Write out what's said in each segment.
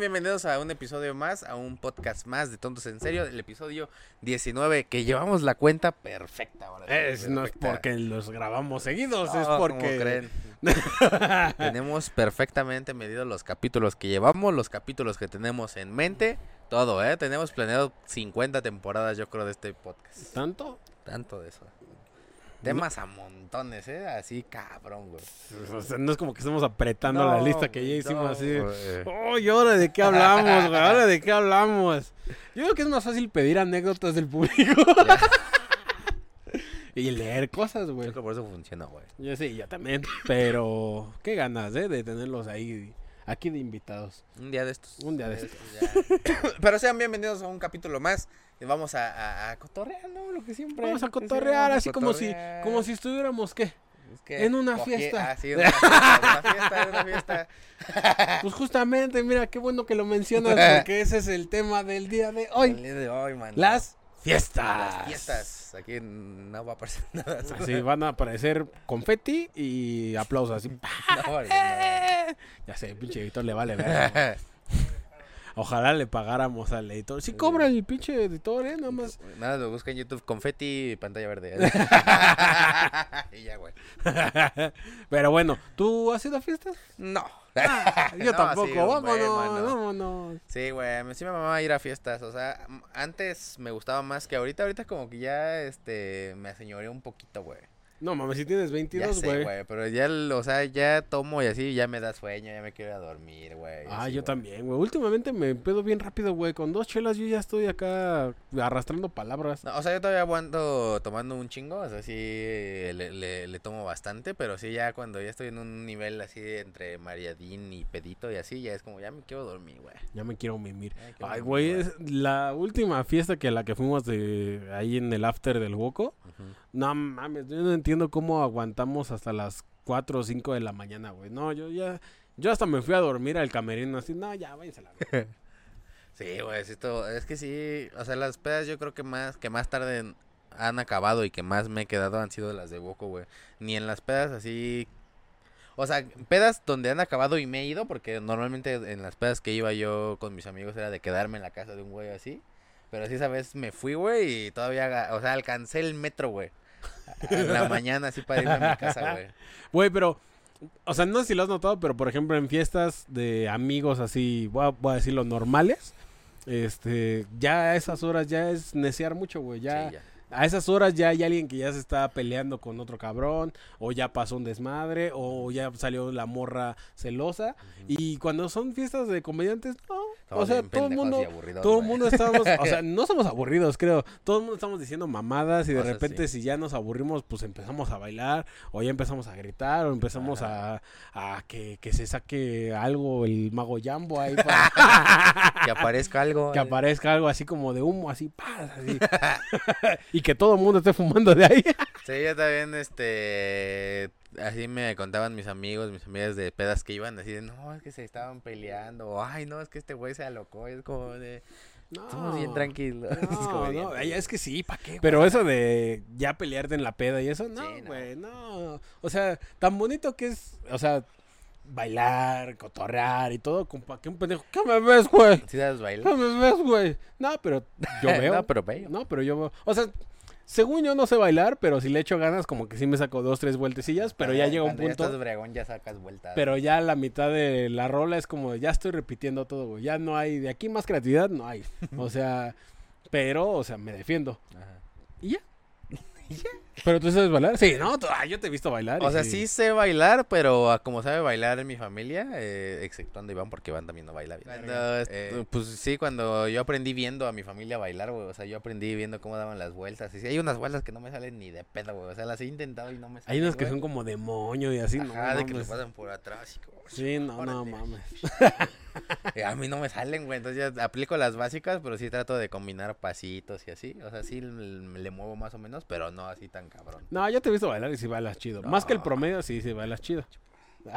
Sean bienvenidos a un episodio más, a un podcast más de Tontos en Serio, el episodio 19, que llevamos la cuenta perfecta ahora. no es porque los grabamos seguidos, es No, ¿cómo porque... creen? tenemos perfectamente medidos los capítulos que llevamos, los capítulos que tenemos en mente, todo, ¿eh? Tenemos planeado 50 temporadas, yo creo, de este podcast. ¿Tanto? Tanto de eso. Temas a montones, ¿eh? Así cabrón, güey. O sea, no es como que estemos apretando la lista que ya hicimos no, así. güey. Oh, ¿y ahora de qué hablamos, güey? ¿Ahora de qué hablamos? Yo creo que es más fácil pedir anécdotas del público. y leer cosas, güey. Creo que por eso funciona, güey. Yo sí, yo también. Pero qué ganas, ¿eh? De tenerlos ahí, aquí de invitados. Un día de estos. Un día de estos. ya. Pero sean bienvenidos a un capítulo más. Y vamos a, a, a cotorrear, ¿no? Lo que siempre. Vamos a cotorrear, así como si, como si estuviéramos, ¿qué? Es que en una fiesta. Ah, sí, en una fiesta, en una fiesta, en una fiesta. Pues justamente, mira, qué bueno que lo mencionas, porque ese es el tema del día de El hoy. día de hoy, man. Las fiestas. Las fiestas. Aquí no va a pasar nada. Así van a aparecer confeti y aplausos así. No, no. Ya sé, pinche editor le vale ver. Ojalá le pagáramos al editor. Sí cobra el pinche editor, eh, nada más. Nada, lo busca en YouTube confeti y pantalla verde. y ya, güey. Pero bueno, ¿tú has ido a fiestas? No. Ah, yo No, tampoco. sí, vámonos, mano. vámonos. Sí, güey, sí me mamaba ir a fiestas, o sea, antes me gustaba más que ahorita, ahorita como que ya, este, me aseñoré un poquito, güey. No mames, si tienes Ya 22, sé, güey. güey, pero ya, o sea, ya tomo y así, ya me da sueño, ya me quiero ir a dormir, güey. Ah, así, yo también, güey. Últimamente me pedo bien rápido, güey. Con dos chelas yo ya estoy acá arrastrando palabras. No, o sea, yo todavía aguanto tomando un chingo, o sea, sí le, le, le tomo bastante, pero sí ya cuando ya estoy en un nivel así entre Mariadín y Pedito y así, ya es como, ya me quiero dormir, güey. Ya me quiero mimir. Quiero Ay, güey, es la última fiesta que a la que fuimos de ahí en el after del Woco. No mames, yo no entiendo cómo aguantamos hasta las 4 o 5 de la mañana, güey. No, yo ya yo hasta me fui a dormir al camerino así, no, ya váyanse la. Sí, güey, sí, es que sí, o sea, las pedas yo creo que más, que más tarde han acabado y que más me he quedado han sido las de Boco, güey. Ni en las pedas así, o sea, pedas donde han acabado y me he ido, porque normalmente en las pedas que iba yo con mis amigos era de quedarme en la casa de un güey así. Pero sí, esa vez me fui, güey, y todavía, o sea, alcancé el metro, güey. En la mañana así para irme a mi casa, güey. Güey, pero o sea, no sé si lo has notado, pero por ejemplo en fiestas de amigos así, voy a, voy a decirlo normales, este, ya a esas horas ya es necear mucho, güey, ya Sí, ya. A esas horas ya hay alguien que ya se está peleando con otro cabrón, o ya pasó un desmadre, o ya salió la morra celosa. Y cuando son fiestas de comediantes, no. O sea, todo el mundo, todo el mundo estamos, o sea, no somos aburridos, creo. Todo el mundo estamos diciendo mamadas y de O sea, repente sí. si ya nos aburrimos, pues empezamos a bailar, o ya empezamos a gritar, o empezamos a, a que, que se saque algo el mago Jambo ahí para Que aparezca algo. que aparezca algo así como de humo, así, ¡paz! así. y que todo el mundo esté fumando de ahí. Sí, yo también, este, así me contaban mis amigos, mis amigas de pedas que iban, así de, no, es que se estaban peleando, o, ay, no, es que este güey se alocó, es como de, No, estamos bien tranquilos. Es como No, no, tranquilo. es que sí, ¿para qué? Pero eso de ya pelearte en la peda y eso, no, Sí, no. güey, no. O sea, tan bonito que es, o sea, bailar, cotorrear y todo, como para que un pendejo, ¿qué me ves, güey? ¿Sí das baile? ¿Qué me ves, güey? No, pero yo veo. no, pero bello. No, pero yo veo. O sea, según yo no sé bailar, pero si le echo ganas, como que sí me saco dos, tres vueltecillas, pero ya llega un Cuando ya punto. estás bregón, ya sacas vueltas. Pero ya la mitad de la rola es como, ya estoy repitiendo todo, güey. Ya no hay, de aquí más creatividad no hay. O sea, pero, o sea, me defiendo. Ajá. Y ya. ¿Pero tú sabes bailar? Sí, no, tú- ah, yo te he visto bailar. O sea, sí sé bailar, pero ah, como sabe bailar en mi familia, eh, exceptuando Iván, porque Iván también no baila bien. Cuando, eh, pues sí, cuando yo aprendí viendo a mi familia bailar, güey, o sea, yo aprendí viendo cómo daban las vueltas. Y sí, hay unas vueltas que no me salen ni de pedo, güey, o sea, las he intentado y no me salen. Hay unas que güey. son como demonio y así, ¿no? De que lo pasan por atrás. y como, Sí, no, no mames. A mí no me salen, güey. Entonces ya aplico las básicas, pero sí trato de combinar pasitos y así. O sea, sí le muevo más o menos, pero no así tan cabrón. No, yo te he visto bailar y sí bailas chido. Más que el promedio, sí, sí bailas chido.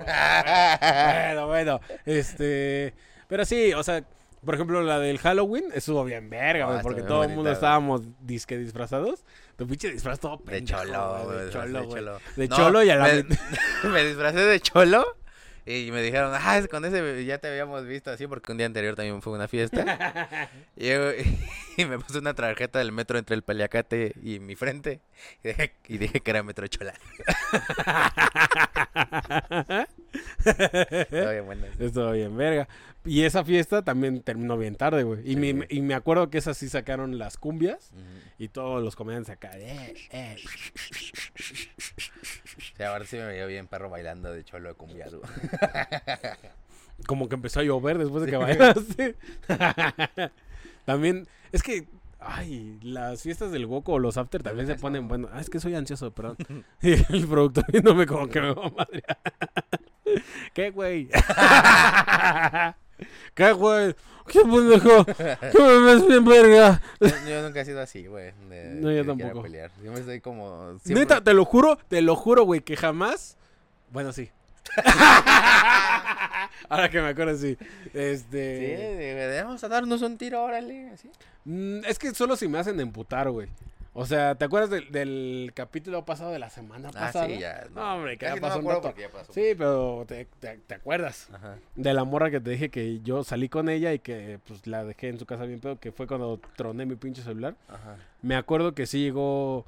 bueno, bueno, este... Pero sí, o sea, por ejemplo, la del Halloween estuvo bien verga, Ah, güey, porque todo el mundo estábamos disque disfrazados. Tu pinche disfraz todo De pendejo, cholo, güey, güey. De cholo, de güey. cholo. De No, cholo y a la me, me disfracé de cholo Y me dijeron, ah, con ese ya te habíamos visto así porque un día anterior también fue una fiesta. y, yo- y me puse una tarjeta del metro entre el paliacate y mi frente. Y dije, y dije que era Metro Chola. Estaba bien bueno. Estuvo bien, verga. Y esa fiesta también terminó bien tarde, güey. Y, Sí. me, y me acuerdo que esas sí sacaron las cumbias y todos los comediantes acá. eh, eh. Sí, ahora sí me veía bien perro bailando de cholo de cumbia. güey. Como que empezó a llover después de que bailaste. también, es que, ay, las fiestas del Goku o los after también se ponen bueno. Ah, es que soy ansioso, perdón. Y el productor viéndome como que me va a madrear. ¿Qué, güey? ¿Qué, güey? ¿Qué pendejo? ¿Qué me ves bien, verga? Yo, nunca he sido así, güey. No, yo tampoco. pelear. Yo me estoy como. siempre- Neta, te lo juro, te lo juro, güey, que jamás. Bueno, sí. Ahora que me acuerdo, sí. Sí, Este. de- vamos a darnos un tiro, órale. Así. Mm, Es que solo si me hacen emputar, güey. O sea, ¿te acuerdas del, del capítulo pasado de la semana Ah, pasada? sí, ya. No, hombre, que no un rato. porque ya pasó. Sí, pero te, te- te acuerdas Ajá. de la morra que te dije que yo salí con ella y que pues la dejé en su casa bien pedo, que fue cuando troné mi pinche celular. Ajá. Me acuerdo que sí llegó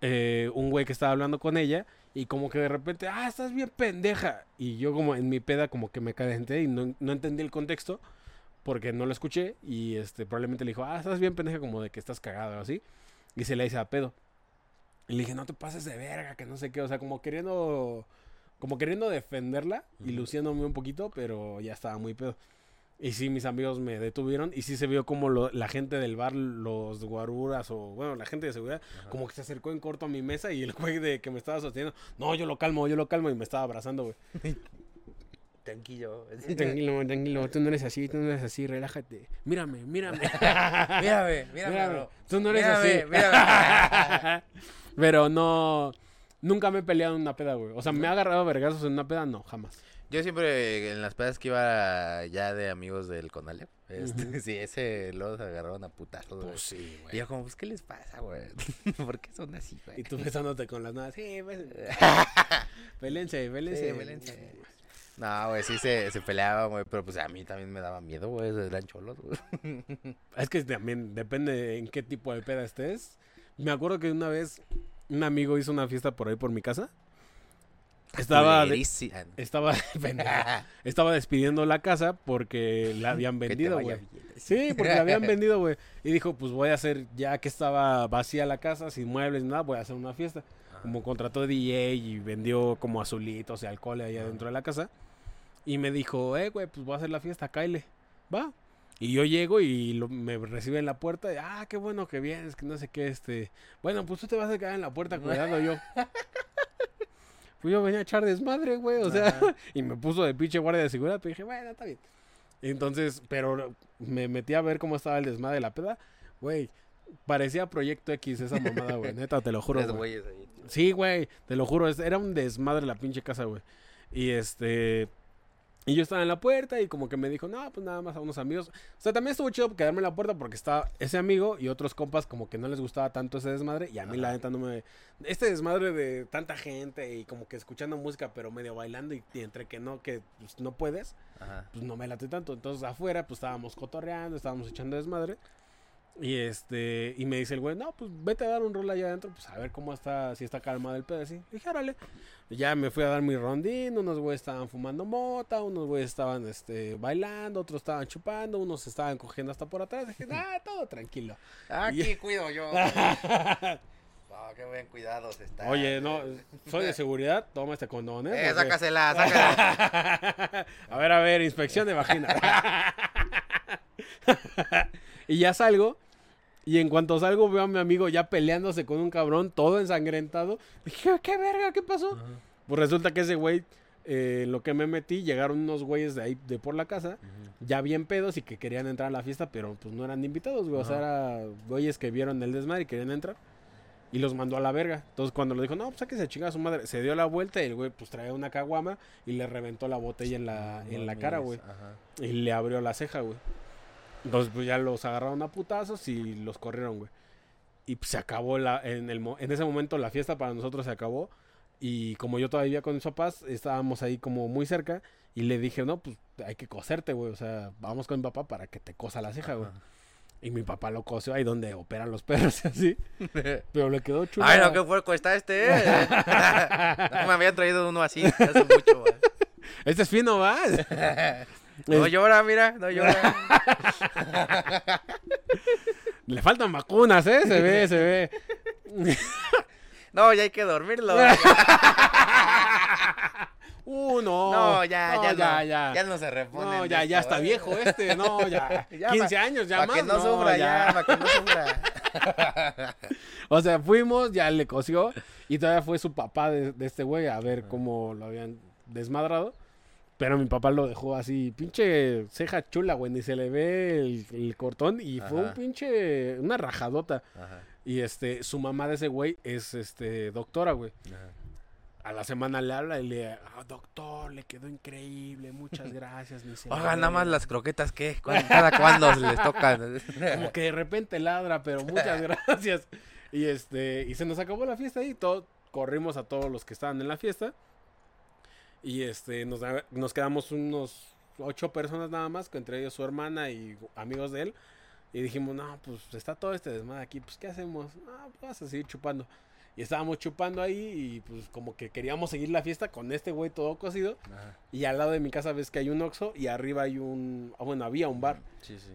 eh, un güey que estaba hablando con ella y como que de repente, ah, estás bien pendeja. Y yo como en mi peda como que me calenté y no, no entendí el contexto porque no lo escuché y este probablemente le dijo, ah, estás bien pendeja como de que estás cagado o así. Y se le dice a pedo. Y le dije, no te pases de verga, que no sé qué. O sea, como queriendo, como queriendo defenderla y luciéndome un poquito, pero ya estaba muy pedo. Y sí, mis amigos me detuvieron y sí se vio como lo- la gente del bar, los guaruras o, bueno, la gente de seguridad, Ajá. como que se acercó en corto a mi mesa y el güey de que me estaba sosteniendo, no, yo lo calmo, yo lo calmo y me estaba abrazando, güey. Tranquilo. Tranquilo, tranquilo, tú no eres así, tú no eres así, relájate. Mírame, mírame. Mírame, mírame. Tú no eres Mírame, así. mírame. Pero no, nunca me he peleado en una peda, güey. O sea, me ha agarrado vergazos en una peda, no, jamás. Yo siempre en las pedas que iba ya de amigos del Conalep, este, sí, ese se agarraron a putazos, güey. sí, Y yo como, pues, ¿qué les pasa, güey? ¿Por qué son así, güey? Y tú besándote con las nalgas. Sí, pues, pélense, pélense. Sí. No, güey, sí se, se peleaban, güey, pero pues a mí también me daba miedo, güey, eran cholos, güey. Es que también depende en qué tipo de peda estés. Me acuerdo que una vez un amigo hizo una fiesta por ahí por mi casa. Estaba, de- estaba, estaba despidiendo la casa porque la habían vendido, güey. Sí, porque la habían vendido, güey. Y dijo, pues voy a hacer, ya que estaba vacía la casa, sin muebles nada, voy a hacer una fiesta. Ajá. Como contrató DJ y vendió como azulitos y alcohol ahí adentro de la casa. Y me dijo, eh, güey, pues voy a hacer la fiesta, Kyle. Va. Y yo llego y lo- me recibe en la puerta. Y, ah, qué bueno que vienes, que no sé qué, este. Bueno, pues tú te vas a quedar en la puerta cuidando yo. Pues yo venía a echar desmadre, güey. O sea, Ajá. y me puso de pinche guardia de seguridad. Pero dije, bueno, está bien. Entonces, pero me metí a ver cómo estaba el desmadre de la peda. Güey, parecía Proyecto X esa mamada, güey. Neta, te lo juro. Güey. Sí, güey, te lo juro, era un desmadre la pinche casa, güey. Y este. Y yo estaba en la puerta y como que me dijo, no, pues nada más a unos amigos. O sea, también estuvo chido quedarme en la puerta porque estaba ese amigo y otros compas como que no les gustaba tanto ese desmadre. Y a mí la neta no me... Este desmadre de tanta gente y como que escuchando música pero medio bailando y, y entre que no, que pues, no puedes, Ajá. pues no me late tanto. Entonces afuera pues estábamos cotorreando, estábamos echando desmadre. Y este, y me dice el güey, no, pues vete a dar un rol allá adentro, pues a ver cómo está, si está calmado el pedo, así. Dije, órale. Ya me fui a dar mi rondín, unos güeyes estaban fumando mota, unos güeyes estaban este, bailando, otros estaban chupando, unos estaban cogiendo hasta por atrás. Dije, ah, todo tranquilo. Aquí cuido yo. No, qué buen cuidado se está. Oye, no, soy de seguridad, toma este condón, ¿eh? Eh, sácasela, sácasela. a ver, a ver, inspección de vagina. y ya salgo. Y en cuanto salgo, veo a mi amigo ya peleándose con un cabrón, todo ensangrentado. Dije, ¿qué verga? ¿Qué pasó? Pues resulta que ese güey, eh, lo que me metí, llegaron unos güeyes de ahí, de por la casa, ya bien pedos y que querían entrar a la fiesta, pero pues no eran invitados, güey. O sea, era güeyes que vieron el desmadre y querían entrar. Y los mandó a la verga. Entonces cuando le dijo, no, pues sáquese chinga a su madre, se dio la vuelta y el güey pues traía una caguama y le reventó la botella en la, en la cara, güey. Y le abrió la ceja, güey. Entonces, pues ya los agarraron a putazos y los corrieron, güey. Y pues, se acabó la, en, el, en ese momento la fiesta para nosotros se acabó. Y como yo todavía con mis papás, estábamos ahí como muy cerca. Y le dije, no, pues hay que coserte, güey. O sea, vamos con mi papá para que te cosa la ceja, güey. Y mi papá lo cosió ahí donde operan los perros y así. Pero le quedó chulo. Ay, no, qué puerco está este, eh. no me habían traído uno así hace mucho, güey. Este es fino, ¿va? No llora, mira, no llora. Le faltan vacunas, ¿eh? Se ve, se ve. No, ya hay que dormirlo. Uh, no. No, ya, No, ya, ya, no, ya. ya no se repone. No, ya, ya está ¿eh? viejo este. No, ya. Ya, 15 pa- años, ya Para más. que no, sufra, ya, para que no sufra. O sea, fuimos, ya le cosió. Y todavía fue su papá de, de este güey a ver cómo lo habían desmadrado. Pero mi papá lo dejó así, pinche ceja chula, güey. Ni se le ve el, el cortón. Y fue un pinche, una rajadota. Ajá, Y este, su mamá de ese güey es este doctora, güey. ajá. A la semana le habla y le, "Ah, doctor, le quedó increíble, muchas gracias, mi se Oiga, ve". nada más las croquetas, ¿qué? ¿Cuán- ¿Cada cuándo se les tocan? Como que de repente ladra, pero muchas gracias. Y este, y se nos acabó la fiesta ahí, todo, corrimos a todos los que estaban en la fiesta. Y este, nos, da- nos quedamos unos ocho personas nada más, que entre ellos su hermana y amigos de él. Y dijimos, no, pues está todo este desmadre aquí, pues ¿qué hacemos? Ah, pues vamos a seguir chupando. Y estábamos chupando ahí y pues como que queríamos seguir la fiesta con este güey todo cocido. Ajá. Y al lado de mi casa ves que hay un Oxxo y arriba hay un, ah, bueno, había un bar. Sí, sí.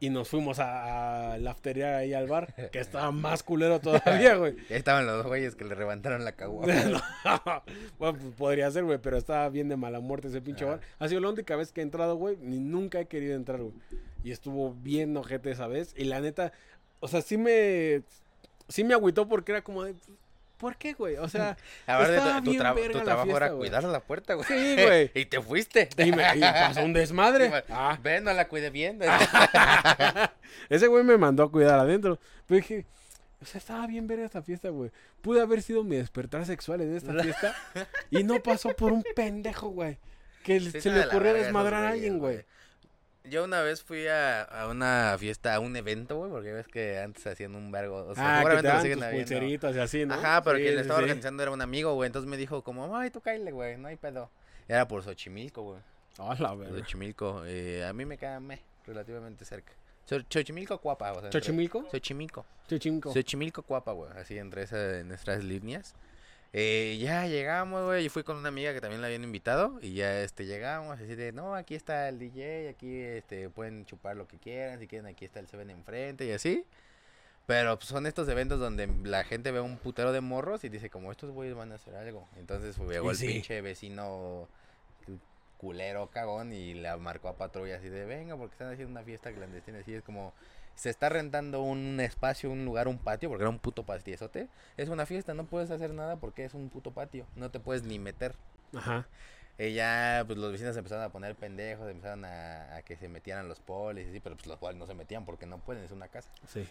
Y nos fuimos a, a la aftería ahí al bar, que estaba más culero todavía, güey. Ya estaban los güeyes que le levantaron la caguama. No, bueno, pues podría ser, güey, pero estaba bien de mala muerte ese pinche Ajá. bar. Ha sido la única vez que he entrado, güey, ni nunca he querido entrar, güey. Y estuvo bien ojete esa vez. Y la neta, o sea, sí me, sí me agüitó porque era como de, ¿por qué, güey? O sea, A ver, Estaba tu, bien tra- verga tu la trabajo fiesta, era güey. cuidar la puerta, güey. Sí, güey. y te fuiste. y, me, y pasó un desmadre. Ah, Ven, no la cuide bien. Ese güey me mandó a cuidar adentro. Pero dije, o sea, estaba bien ver esta fiesta, güey. Pude haber sido mi despertar sexual en esta fiesta. y no pasó por un pendejo, güey. Que Sí, se le verga desmadrar a alguien, güey. Yo una vez fui a, a una fiesta, a un evento, güey, porque ves que antes hacían un vergo. O sea, ah, seguramente lo siguen y así, ¿no? Ajá, pero Sí, quien le estaba sí. organizando era un amigo, güey. Entonces me dijo como, ay, tú cállate, güey, no hay pedo. Era por Xochimilco, güey. Ah, la verga. Xochimilco. Eh, a mí me queda me, relativamente cerca. Xo- Xochimilco, Cuapa, o sea. ¿Xochimilco? Xochimilco. Chichimco. Xochimilco, Cuapa, güey. Así entre esas, nuestras líneas. Eh, ya llegamos, güey. Yo fui con una amiga que también la habían invitado. Y ya este llegamos así de, no, aquí está el DJ, aquí este pueden chupar lo que quieran. Si quieren, aquí está el Seven enfrente y así. Pero pues, son estos eventos donde la gente ve un putero de morros y dice, como estos güeyes van a hacer algo. Entonces llegó el sí. pinche vecino culero, cagón, y la marcó a patrulla así de, venga, porque están haciendo una fiesta clandestina. Así es como, se está rentando un espacio, un lugar, un patio, porque era un puto patiezote. Es una fiesta, no puedes hacer nada porque es un puto patio. No te puedes ni meter. Ajá. Y ya, pues los vecinos empezaron a poner pendejos, empezaron a, a que se metieran los polis y así, pero pues los polis no se metían porque no pueden, es una casa. Sí.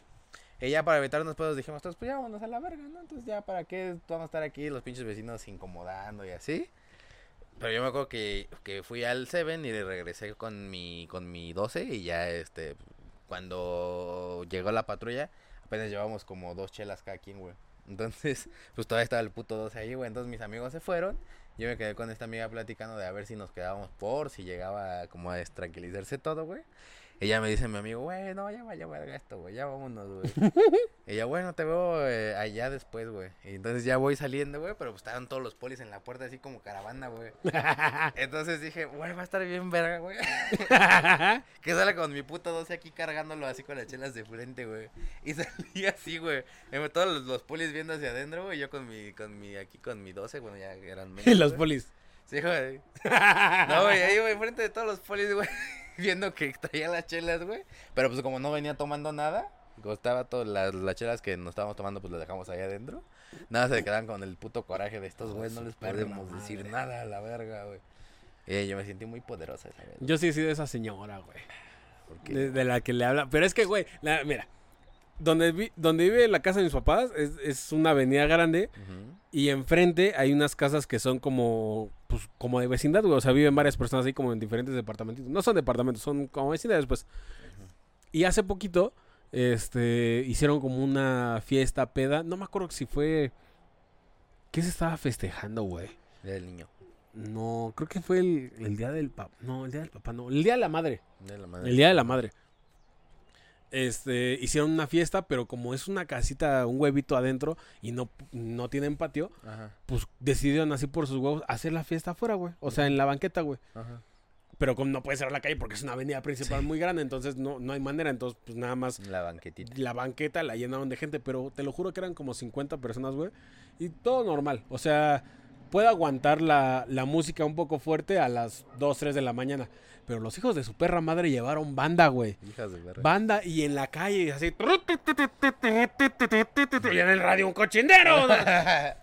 Y ya para evitarnos pedos dijimos, todos, pues ya vámonos a la verga, ¿no? Entonces ya, ¿para qué vamos a estar aquí los pinches vecinos incomodando y así? Pero yo me acuerdo que, que fui al Seven y regresé con mi, con mi 12 y ya, este, cuando llegó la patrulla, apenas llevamos como dos chelas cada quien, güey. Entonces, pues todavía estaba el puto 12 ahí, güey. Entonces mis amigos se fueron. Yo me quedé con esta amiga platicando de a ver si nos quedábamos por, si llegaba como a destranquilizarse todo, güey. Ella me dice mi amigo, güey, no, ya vaya verga esto, güey, ya vámonos, güey. Ella, bueno, te veo eh, allá después, güey. Y entonces ya voy saliendo, güey, pero pues estaban todos los polis en la puerta así como caravana, güey. Entonces dije, güey, va a estar bien verga, güey. que sale con mi puto 12 aquí cargándolo así con las chelas de frente, güey. Y salí así, güey. Todos los, los polis viendo hacia adentro, güey. Yo con mi, con mi, aquí con mi 12, bueno, ya eran menos. Y los güey. polis. Sí, güey. No, güey, ahí, güey, enfrente de todos los polis, güey. Viendo que traía las chelas, güey. Pero pues como no venía tomando nada, costaba todas las, las chelas que nos estábamos tomando, pues las dejamos ahí adentro. Nada, se quedaban con el puto coraje de estos, güey. No les podemos decir nada a la verga, güey. Y yo me sentí muy poderosa esa vez. Yo sí he sido esa señora, güey. De, de la que le habla. Pero es que, güey, la- mira. Donde, vi- donde vive la casa de mis papás es, es una avenida grande. Y enfrente hay unas casas que son como, pues, como de vecindad, güey. O sea, viven varias personas ahí como en diferentes departamentos. No son departamentos, son como vecindades, pues. Y hace poquito, este, hicieron como una fiesta peda. No me acuerdo si fue ¿Qué se estaba festejando, güey? Del niño. No, creo que fue el, el día del papá. No, el día del papá, no. El día de la madre. De la madre. El día de la madre. Este, hicieron una fiesta, pero como es una casita, un huevito adentro y no, no tienen patio, Ajá, pues decidieron así por sus huevos hacer la fiesta afuera, güey. O sea, en la banqueta, güey. ajá. Pero como no puede ser la calle porque es una avenida principal Sí. muy grande, entonces no, no hay manera. Entonces, pues nada más La banquetita. la banqueta la llenaron de gente, pero te lo juro que eran como 50 personas, güey. Y todo normal. O sea, puede aguantar la, la música un poco fuerte a las 2, 3 de la mañana. Pero los hijos de su perra madre llevaron banda, güey. Hijas de verga. Banda y en la calle, así. Y en el radio un cochinero.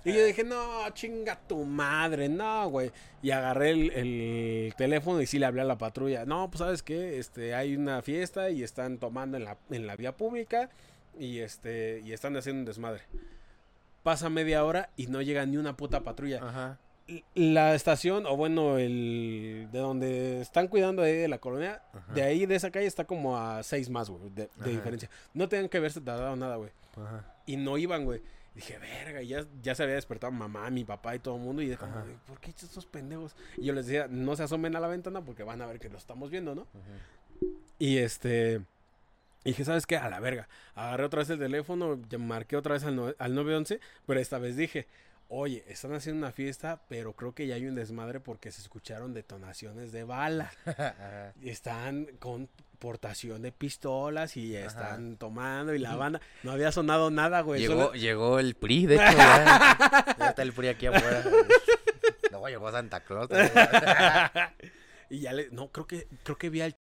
Y yo dije, no, chinga tu madre, no, güey. Y agarré el, el teléfono y sí le hablé a la patrulla. No, pues sabes qué, este, hay una fiesta y están tomando en la, en la vía pública y este, y están haciendo un desmadre. Pasa media hora y no llega ni una puta patrulla. Ajá. La estación, o bueno, el de donde están cuidando ahí de la colonia, Ajá. de ahí de esa calle está como a seis más, güey, de, diferencia. No tenían que haberse tardado nada, güey. Ajá. Y no iban, güey. Dije, verga, y ya, ya se había despertado mamá, mi papá y todo el mundo. Y de, ¿por qué estos pendejos? Y yo les decía, no se asomen a la ventana porque van a ver que lo estamos viendo, ¿no? Ajá. Y este. Y dije, ¿sabes qué? A la verga. Agarré otra vez el teléfono, marqué otra vez al, no- al 911, pero esta vez dije, oye, están haciendo una fiesta, pero creo que ya hay un desmadre porque se escucharon detonaciones de bala. Están con portación de pistolas y están tomando y la banda. No había sonado nada, güey. Llegó, solo- llegó el PRI, de hecho, ya, ya está el PRI aquí afuera. Luego llegó Santa Claus. y ya le. No, creo que, creo que vi al.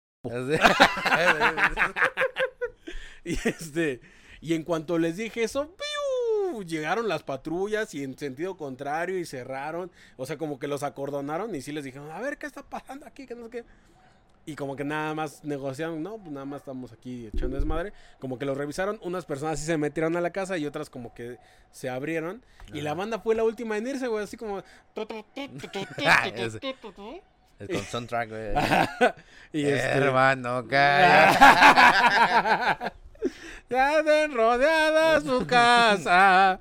Y este. Y en cuanto les dije eso, ¡piu! llegaron las patrullas y en sentido contrario y cerraron. O sea, como que los acordonaron y sí les dijeron, a ver, ¿qué está pasando aquí? Que no sé qué. Y como que nada más negociaron, no, pues nada más estamos aquí echando desmadre. Como que los revisaron, unas personas sí se metieron a la casa y otras como que se abrieron. Y la banda fue la última en irse, güey, así como... Es con soundtrack, güey. y este... Hermano, calla. Ya ven rodeada su casa.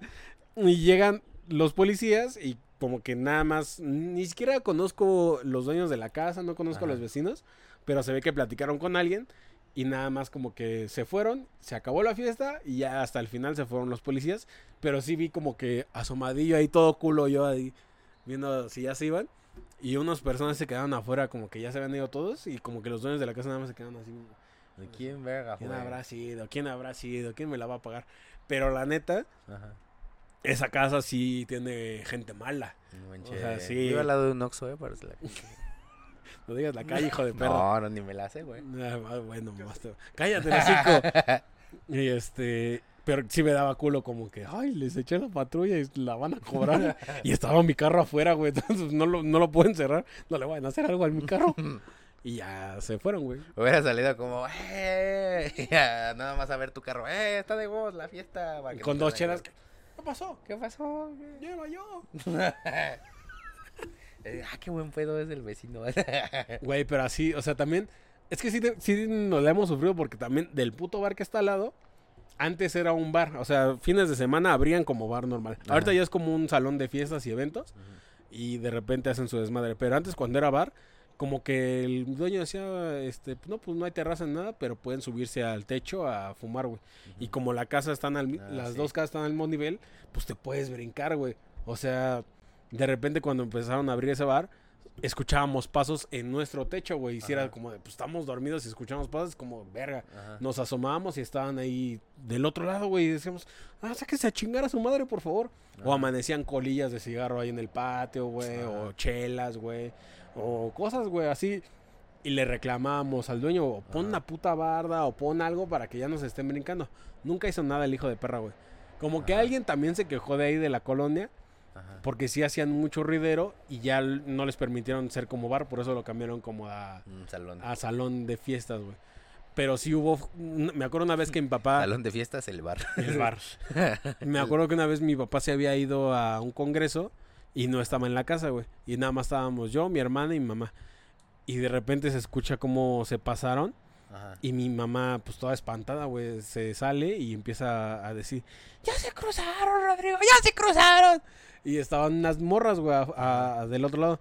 Y llegan los policías y como que nada más, ni siquiera conozco los dueños de la casa, no conozco a los vecinos, pero se ve que platicaron con alguien y nada más como que se fueron, se acabó la fiesta y ya hasta el final se fueron los policías, pero sí vi como que asomadillo ahí todo culo yo ahí viendo si ya se iban y unas personas se quedaron afuera como que ya se habían ido todos y como que los dueños de la casa nada más se quedaron así. ¿De quién verga, ¿Quién habrá sido? ¿Quién habrá sido? ¿Quién me la va a pagar? Pero la neta, Ajá. esa casa sí tiene gente mala. No manches. sea, sí. Vivo al lado de un Oxxo, eh, parece la... No digas la calle, hijo de perro. No, no, ni me la sé, güey. Ah, bueno, más te- cállate, hocico. Y este, pero sí me daba culo como que, ay, les eché la patrulla y la van a cobrar. y estaba mi carro afuera, güey, entonces no lo, no lo pueden cerrar. No le vayan a hacer algo a mi carro. Y ya se fueron, güey. Hubiera salido como, ¡eh! Ya, nada más a ver tu carro, ¡eh! Está de voz la fiesta. que Con dos chelas. ¿Qué pasó? ¿Qué pasó? Lleva yo. Eh, ah, qué buen pedo es el vecino. Güey, pero así, o sea, también. Es que sí, sí nos la hemos sufrido porque también del puto bar que está al lado, antes era un bar. O sea, fines de semana abrían como bar normal. Ajá. Ahorita ya es como un salón de fiestas y eventos y de repente hacen su desmadre. Pero antes, cuando era bar, como que el dueño decía, este, no, pues no hay terraza ni nada, pero pueden subirse al techo a fumar, güey. Y como la casa están al, Ah, las sí. dos casas están al mismo nivel, pues te puedes brincar, güey. O sea, de repente cuando empezaron a abrir ese bar, escuchábamos pasos en nuestro techo, güey. Y si era como de, pues estamos dormidos y escuchamos pasos, como, verga. Ajá. Nos asomábamos y estaban ahí del otro lado, güey. Y decíamos, ah, sáquese a chingar a su madre, por favor. O amanecían colillas de cigarro ahí en el patio, güey. O chelas, güey. O cosas, güey, así. Y le reclamábamos al dueño, o pon Ajá. una puta barda o pon algo para que ya nos estén brincando. Nunca hizo nada el hijo de perra, güey. Como que alguien también se quejó de ahí de la colonia, Ajá. porque sí hacían mucho ruidero y ya no les permitieron ser como bar, por eso lo cambiaron como a, salón. a salón de fiestas, güey. Pero sí hubo, me acuerdo una vez que mi papá... Salón de fiestas, el bar. El bar. Me acuerdo que una vez mi papá se había ido a un congreso y no estaba en la casa, güey. Y nada más estábamos yo, mi hermana y mi mamá. Y de repente se escucha cómo se pasaron Ajá. Y mi mamá, pues toda espantada, güey, se sale y empieza a decir, ya se cruzaron, Rodrigo, ya se cruzaron. Y estaban unas morras, güey, a- a- del otro lado.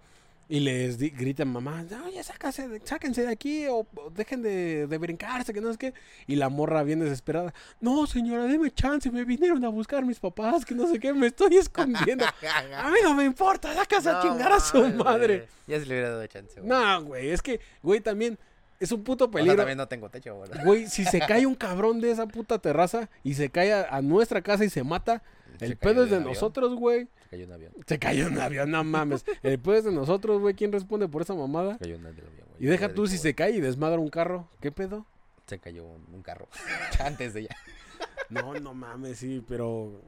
Y les di- gritan, mamá, no, ya sácase de- sáquense de aquí o, o dejen de, de brincarse, que no sé qué. Y la morra bien desesperada, no, señora, deme chance, me vinieron a buscar mis papás, que no sé qué, me estoy escondiendo. a mí no me importa, sácase a No chingar a su madre. Ya se le hubiera dado chance, güey. No, güey, es que, güey, también es un puto O sea, peligro. también no tengo techo, güey. Güey, si se cae un cabrón de esa puta terraza y se cae a, a nuestra casa y se mata, el pedo es de avión, nosotros, güey. Se cayó un avión. Se cayó un avión, no mames. El pedo es de nosotros, güey. ¿Quién responde por esa mamada? Se cayó un avión, güey. Y deja Ya tú si se cae y desmadra un carro. ¿Qué pedo? Se cayó un, carro. Antes de ya. No, no mames, sí, pero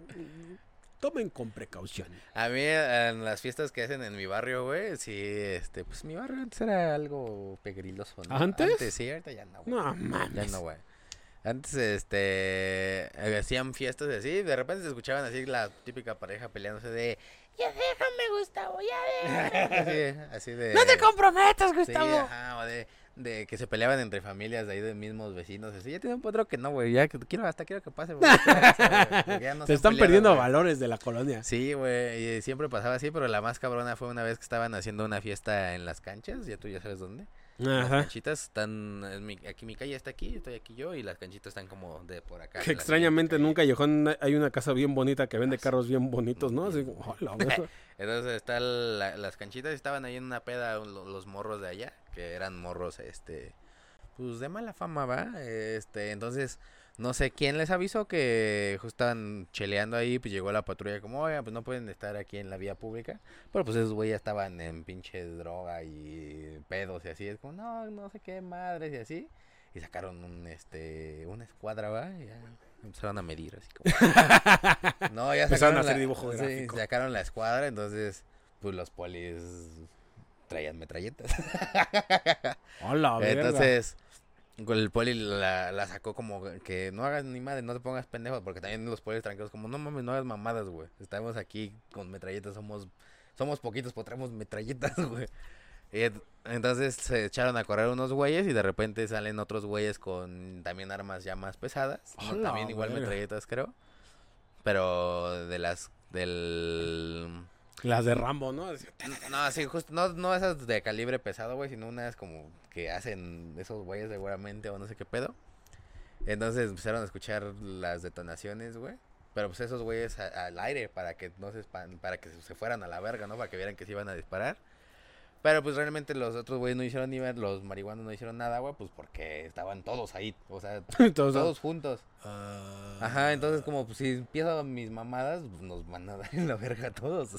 tomen con precaución. A mí, en las fiestas que hacen en mi barrio, güey, sí, este, pues mi barrio antes era algo pegriloso, ¿no? ¿Antes? Antes, sí, ahorita ya no, güey. No Ya mames. no, güey. Antes, este, hacían fiestas así, de repente se escuchaban así la típica pareja peleándose de, ya déjame, Gustavo, ya déjame. Así, así de... No te comprometas, Sí, Gustavo. ajá, o de, de que se peleaban entre familias de ahí de mismos vecinos. Así, ya tiene un potro que no, güey, ya que quiero, hasta quiero que pase. ya no Se están peleado, perdiendo güey. valores de la colonia. Sí, güey, y siempre pasaba así, pero la más cabrona fue una vez que estaban haciendo una fiesta en las canchas, ya tú ya sabes dónde. Las canchitas están, en mi- aquí mi calle está aquí, estoy aquí yo, y las canchitas están como de por acá. Que en la extrañamente en un callejón hay una casa bien bonita que vende Ah, carros bien bonitos, ¿no? Así como, hola, güey. calle. Entonces está la- las canchitas, estaban ahí en una peda lo- los morros de allá, que eran morros, este, pues de mala fama, ¿va? Este, entonces, no sé quién les avisó que justo estaban cheleando ahí, pues llegó la patrulla como, oiga, pues no pueden estar aquí en la vía pública. Pero pues esos güeyes estaban en pinche droga y pedos y así, es como, no, no sé qué madres y así. Y sacaron un, este, una escuadra, ¿va? Y ya empezaron a medir así como... no, ya Empezaron sacaron a hacer la- dibujo sí, sacaron la escuadra, entonces, pues los polis traían metralletas. Hola, verga. El poli la, la sacó como que no hagas ni madre, no te pongas pendejo, porque también los polis tranquilos como, no mames, no hagas mamadas, güey. Estamos aquí con metralletas, somos somos poquitos, pero traemos metralletas, güey. Entonces se echaron a correr unos güeyes y de repente salen otros güeyes con también armas ya más pesadas. ¿no? ¡Hala, También igual metralletas, creo. Pero de las del Las de Rambo, ¿no? Así, no, sí, justo, no, no esas de calibre pesado, güey, sino unas como que hacen esos güeyes seguramente o no sé qué pedo. Entonces empezaron a escuchar las detonaciones, güey. Pero pues esos güeyes al aire para que no se para que se fueran a la verga, ¿no? Para que vieran que se iban a disparar. Pero pues realmente los otros güeyes no hicieron ni ver, los marihuanos no hicieron nada, güey, pues porque estaban todos ahí, o sea, Todos- todos juntos. Ah. Ajá, entonces como pues, si empiezo mis mamadas, pues nos van a dar en la verga a todos.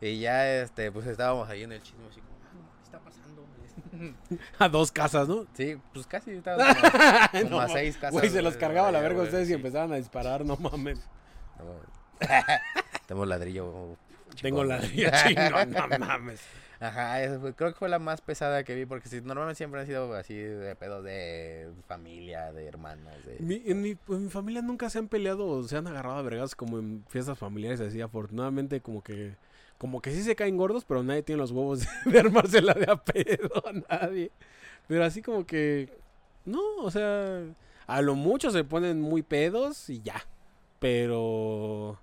Y ya este, pues estábamos ahí en el chisme así como, "Ah, no, ¿qué está pasando? A dos casas, ¿no? Sí, pues casi como, como No, a seis casas. Güey, se los cargaba la verga ustedes y empezaban a disparar, no mames. No, Tenemos ladrillo. Tengo chingón, la güey. chingón, no mames. Ajá, fue- creo que fue la más pesada que vi porque si normalmente siempre han sido así de pedos de familia, de hermanos, de... Mi- en, mi, en mi familia nunca se han peleado o se han agarrado a vergas como en fiestas familiares así. Afortunadamente, como que como que sí se caen gordos, pero nadie tiene los huevos de, de armársela de a pedo a nadie. Pero así como que no, o sea, a lo mucho se ponen muy pedos y ya. Pero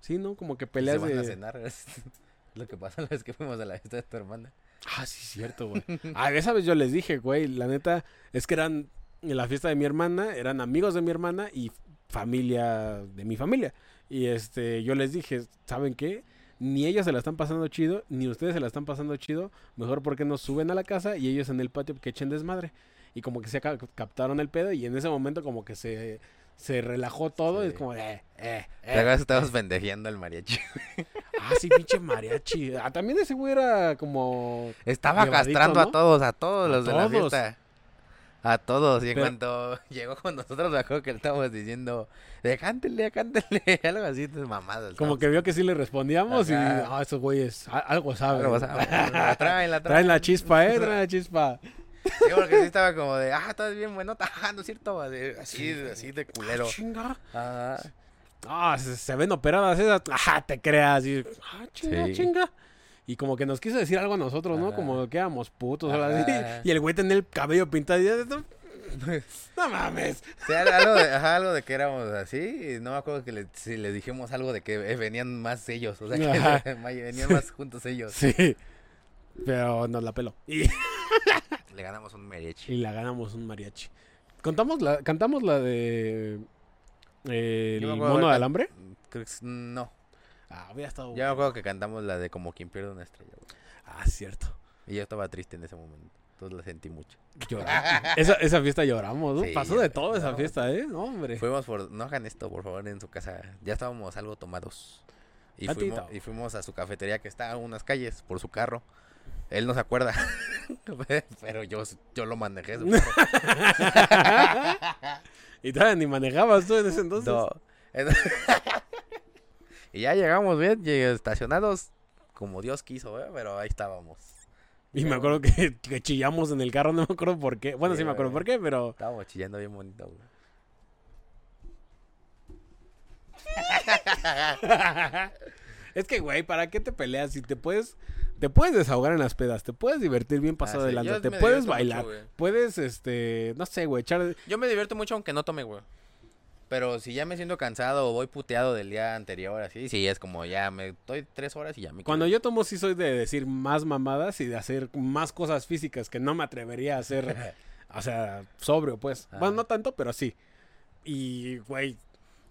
sí, ¿no? Como que se peleas van a de cenar. Lo que pasó la vez que fuimos a la fiesta de tu hermana. Ah, sí, cierto, güey. Ah, esa vez yo les dije, güey, la neta, es que eran en la fiesta de mi hermana, eran amigos de mi hermana y familia de mi familia. Y este, yo les dije, ¿saben qué? Ni ellos se la están pasando chido, ni ustedes se la están pasando chido. Mejor porque nos suben a la casa y ellos en el patio que echen desmadre. Y como que se ca- captaron el pedo y en ese momento como que se, se relajó todo. y es como, de, eh, eh. ¿Te acuerdas que estábamos pendejeando al mariachi? Ah, sí, pinche mariachi. Ah, también ese güey era como... Estaba castrando ¿no? a todos, a todos A los de la fiesta. A todos. Y en Pero- cuanto llegó con nosotros, me acuerdo que le estábamos diciendo, de cántele, cántele, algo así mamadas. Como que vio que sí le respondíamos y ah, esos güeyes algo saben. Algo, sea, la traen, la traen. Traen la chispa, eh, traen la chispa. Sí, porque sí estaba como de, ah, estás bien bueno, ah, no es cierto, así, así, así de culero. Ah, chinga. Ajá. Ah, se, se ven operadas esas. Ah, te creas. Y, ah, chinga, Sí. chinga. Y como que nos quiso decir algo a nosotros, ¿no? Ajá. Como que éramos putos o así. Ajá. Y el güey tenía el cabello pintado. Y, "No, No mames. Sí, al- algo, de, ajá, algo de que éramos así. y no me acuerdo que le, si le dijimos algo de que venían más ellos. O sea, que Ajá. venían más juntos ellos. Sí. Pero nos la peló. Y, Le ganamos un mariachi. y la ganamos un mariachi. Contamos la, cantamos la de eh, el mono de alambre. No. Ah, había estado. Yo me acuerdo que cantamos la de como quien pierde una estrella. güey. Ah, cierto. Y yo estaba triste en ese momento. Entonces la sentí mucho. Esa, esa fiesta lloramos, ¿no? Sí, Pasó de todo esa fiesta, ¿eh? No, hombre. Fuimos por. No hagan esto, por favor, en su casa. Ya estábamos algo tomados. Y fuimos, y fuimos a su cafetería que está a unas calles por su carro. Él no se acuerda. Pero yo, yo lo manejé. y todavía ni manejabas tú en ese entonces. No. Y ya llegamos bien, estacionados como Dios quiso, ¿eh? pero ahí estábamos. Y me acuerdo que, que chillamos en el carro, no me acuerdo por qué. Bueno, sí, Sí, me acuerdo por qué, pero. Estábamos chillando bien bonito, güey. es que, güey, ¿para qué te peleas? Si te puedes. Te puedes desahogar en las pedas, te puedes divertir bien pasado Ah, sí, adelante, te puedes bailar, mucho, puedes, este, no sé, güey, echar... Yo me divierto mucho aunque no tome, güey. Pero si ya me siento cansado o voy puteado del día anterior, así, sí, es como ya me doy tres horas y ya me Cuando yo tomo sí soy de decir más mamadas y de hacer más cosas físicas que no me atrevería a hacer, o sea, sobrio, pues. Bueno, no tanto, pero sí. Y, güey,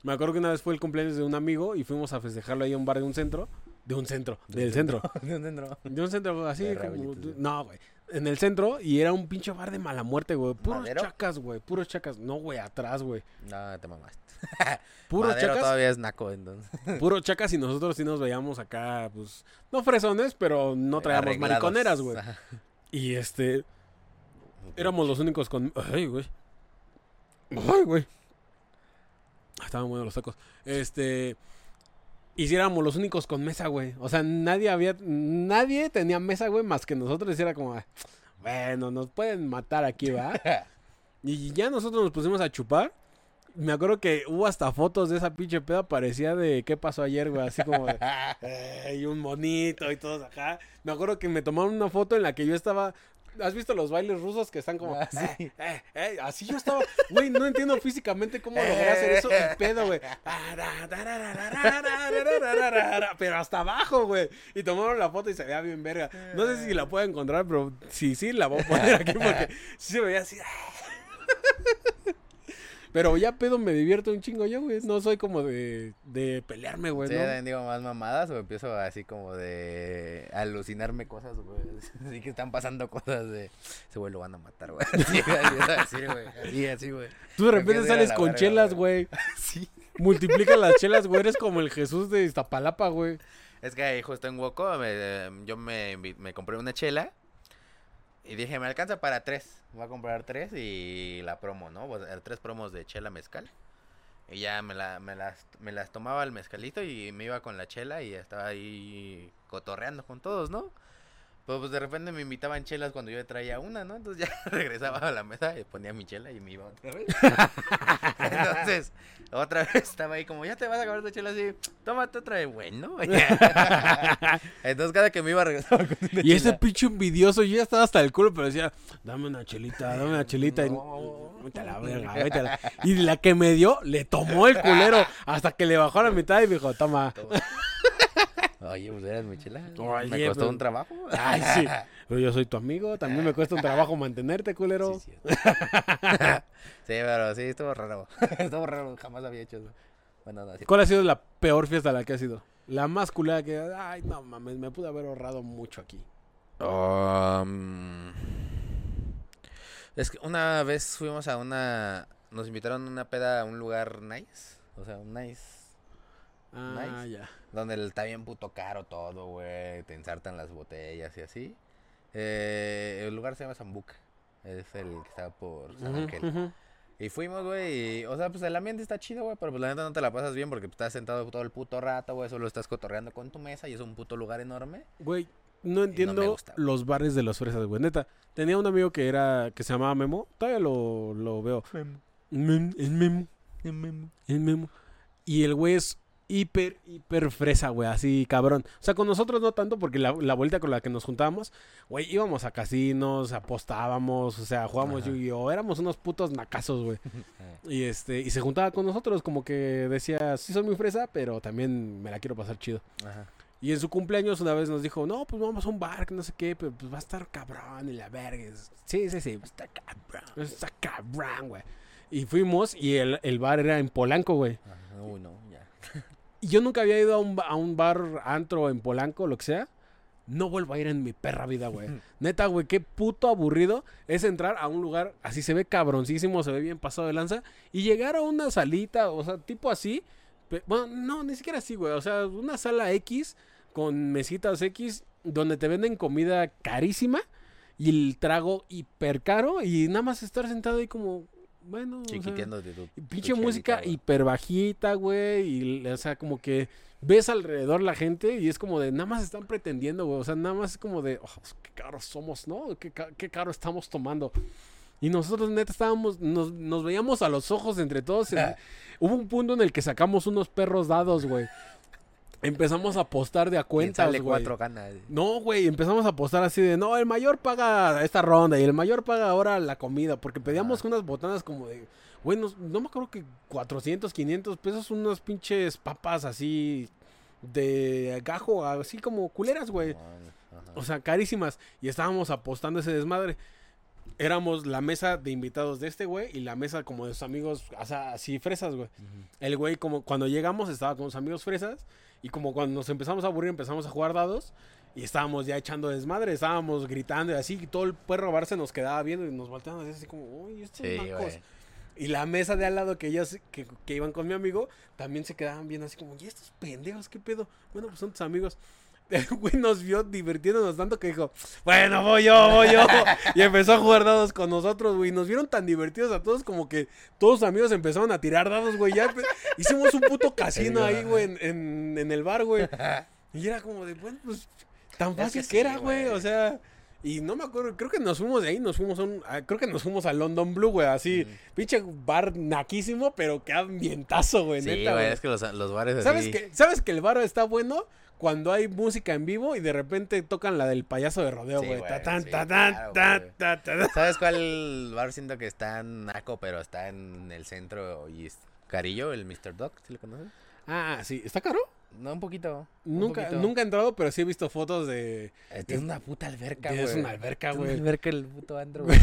me acuerdo que una vez fue el cumpleaños de un amigo y fuimos a festejarlo ahí a un bar de un centro. De un centro, De un del centro. ¿De dónde no? De un centro así, De como- no, güey. En el centro y era un pinche bar de mala muerte, güey. Puros ¿Madero? chacas, güey. Puros chacas. No, güey, atrás, güey. No, te mamaste. Puros Madero chacas. todavía es naco, entonces. Puros chacas y nosotros sí nos veíamos acá, pues, no fresones, pero no traíamos Arreglados. mariconeras, güey. Y este, éramos los únicos con... Ay, güey. Ay, güey. Estaban buenos los tacos. Este... Y si éramos los únicos con mesa, güey. O sea, nadie había... Nadie tenía mesa, güey, más que nosotros. Y era como... ah, Bueno, nos pueden matar aquí, ¿va? Y ya nosotros nos pusimos a chupar. Me acuerdo que hubo hasta fotos de esa pinche peda. Parecía de qué pasó ayer, güey. Así como de... "Eh, y un monito y todos acá. Me acuerdo que me tomaron una foto en la que yo estaba. ¿Has visto los bailes rusos que están como... Ah, sí. "Eh, eh, eh", así yo estaba... Güey, no entiendo físicamente cómo logré hacer eso. El pedo, güey. Pero hasta abajo, güey. Y tomaron la foto y se veía bien verga. No sé si la puedo encontrar, pero sí, sí, la voy a poner aquí porque sí se veía así. Pero ya pedo me divierto un chingo yo, güey. No soy como de, de pelearme, güey. Sí, ¿no? también digo más mamadas o empiezo así como de alucinarme cosas, güey. Así que están pasando cosas de. Ese güey lo van a matar, güey. Así, así, güey. Así, así, güey. Tú de repente empiezo sales con chelas, güey. Sí. Multiplica las chelas, güey. Eres como el Jesús de Iztapalapa, güey. Es que ahí justo en Woco me- yo me, me compré una chela y dije, me alcanza para tres. Voy a comprar tres y la promo, ¿no? Pues, eh, tres promos de chela mezcal. Y ya me, la, me, las, me las tomaba el mezcalito y me iba con la chela y estaba ahí cotorreando con todos, ¿no? Pero pues de repente me invitaban chelas cuando yo traía una, ¿no? Entonces ya regresaba a la mesa y ponía mi chela y me iba otra vez. Entonces, otra vez estaba ahí como, ya te vas a acabar tu chela así, tómate otra vez, bueno. Entonces cada que me iba regresaba con una Y ese pinche envidioso, yo ya estaba hasta el culo, pero decía, dame una chelita, dame una chelita. y- No. Vete a la verga, vete a la- Y la que me dio, le tomó el culero hasta que le bajó a la mitad y me dijo, toma. Oye, pues eras mi chela. Oye, me costó pero- un trabajo. Ay, sí. Pero yo soy tu amigo, también me cuesta un trabajo mantenerte, culero. Sí, cierto. sí, pero sí, estuvo raro. estuvo raro, jamás había hecho eso. Bueno, no, sí. ¿Cuál ha sido la peor fiesta a la que has ido? La más culera que, ay, no mames, me pude haber ahorrado mucho aquí. Um, es que una vez fuimos a una. Nos invitaron a una peda a un lugar nice. O sea, un nice. Ah, Nice. ya. Donde el- está bien puto caro todo, güey. Te ensartan las botellas y así. Eh, el lugar se llama Zambuca. Es el que está por San Ángel. ujú. Y fuimos, güey, o sea, pues el ambiente está chido, güey, pero pues la neta no te la pasas bien porque pues, estás sentado todo el puto rato, güey, solo estás cotorreando con tu mesa y es un puto lugar enorme. Güey, no entiendo gusta. los bares de las fresas, güey. Neta, tenía un amigo que era, que se llamaba Memo. Todavía lo, lo veo. Mem- el Memo. El Memo. Y el güey es hiper, hiper fresa, güey, así cabrón. O sea, con nosotros no tanto, porque la, la vuelta con la que nos juntábamos, güey, íbamos a casinos, apostábamos, o sea, jugábamos. Yu-Gi-Oh! Éramos unos putos nacazos, güey. Y este, y se juntaba con nosotros, como que decía, sí soy muy fresa, pero también me la quiero pasar chido. Ajá. Y en su cumpleaños una vez nos dijo, no, pues vamos a un bar, que no sé qué, pero pues va a estar cabrón y la verga. Sí, sí, sí, está cabrón. Está cabrón, güey. Y fuimos y el, el bar era en Polanco, güey. Ajá. Uy, no, ya. Y yo nunca había ido a un, a un bar antro en Polanco, lo que sea. No vuelvo a ir en mi perra vida, güey. Neta, güey, qué puto aburrido es entrar a un lugar así se ve cabroncísimo, se ve bien pasado de lanza y llegar a una salita, o sea, tipo así. Bueno, no, ni siquiera así, güey. O sea, una sala X con mesitas X donde te venden comida carísima y el trago hiper caro y nada más estar sentado ahí como, bueno, Chiquiteando de tu. pinche tu música chelita, hiper bajita, güey. Y, o sea, como que ves alrededor la gente y es como de, nada más están pretendiendo, güey. O sea, nada más es como de, oh, pues, qué caros somos, ¿no? Qué, qué caro estamos tomando. Y nosotros, neta, estábamos, nos, nos veíamos a los ojos entre todos. en- hubo un punto en el que sacamos unos perros dados, güey. Empezamos a apostar de a cuentas, sale güey. cuatro ganas. No, güey, empezamos a apostar así de, no, el mayor paga esta ronda y el mayor paga ahora la comida, porque pedíamos unas botanas como de, güey, nos- no, me acuerdo que 400, 500 pesos, unas pinches papas así de gajo, así como culeras, güey. O sea, carísimas. Y estábamos apostando ese desmadre. Éramos la mesa de invitados de este güey y la mesa como de sus amigos, o sea, así fresas, güey. El güey, como cuando llegamos, estaba con sus amigos fresas. Y como cuando nos empezamos a aburrir, empezamos a jugar dados. Y estábamos ya echando desmadre, estábamos gritando y así. Y todo el perro bar se nos quedaba viendo y nos volteamos así como, uy, estos Sí, nacos". güey. Y la mesa de al lado que ellos que, que iban con mi amigo también se quedaban viendo así como, ¿y estos pendejos qué pedo? Bueno, pues son tus amigos. El güey nos vio divirtiéndonos tanto que dijo, bueno, voy yo, voy yo. y empezó a jugar dados con nosotros, güey. Nos vieron tan divertidos a todos como que todos los amigos empezaron a tirar dados, güey. Ya hicimos un puto casino ahí, güey, en, en- en el bar, güey. Y era como de, bueno, pues tan Es que fácil que, sí, era, güey. O sea, y no me acuerdo, creo que nos fuimos de ahí, nos fuimos a un, a- creo que nos fuimos a London Blue, güey, así, Mm. pinche bar naquísimo, pero que ambientazo, güey, Sí, neta, güey, güey. es que los, los bares ¿Sabes así. que, ¿Sabes que el bar está bueno? Cuando hay música en vivo y de repente tocan la del payaso de rodeo, güey. güey, güey. ¿Sabes cuál bar siento que está en naco, pero está en el centro y es Carillo, el Mr. Doc, ¿sí lo conoces? Ah, sí, ¿está caro? No, un poquito. un Nunca, poquito. nunca he entrado, pero sí he visto fotos de... Tiene una puta alberca, güey. Es una alberca, Tiene una güey. alberca el puto antro, güey.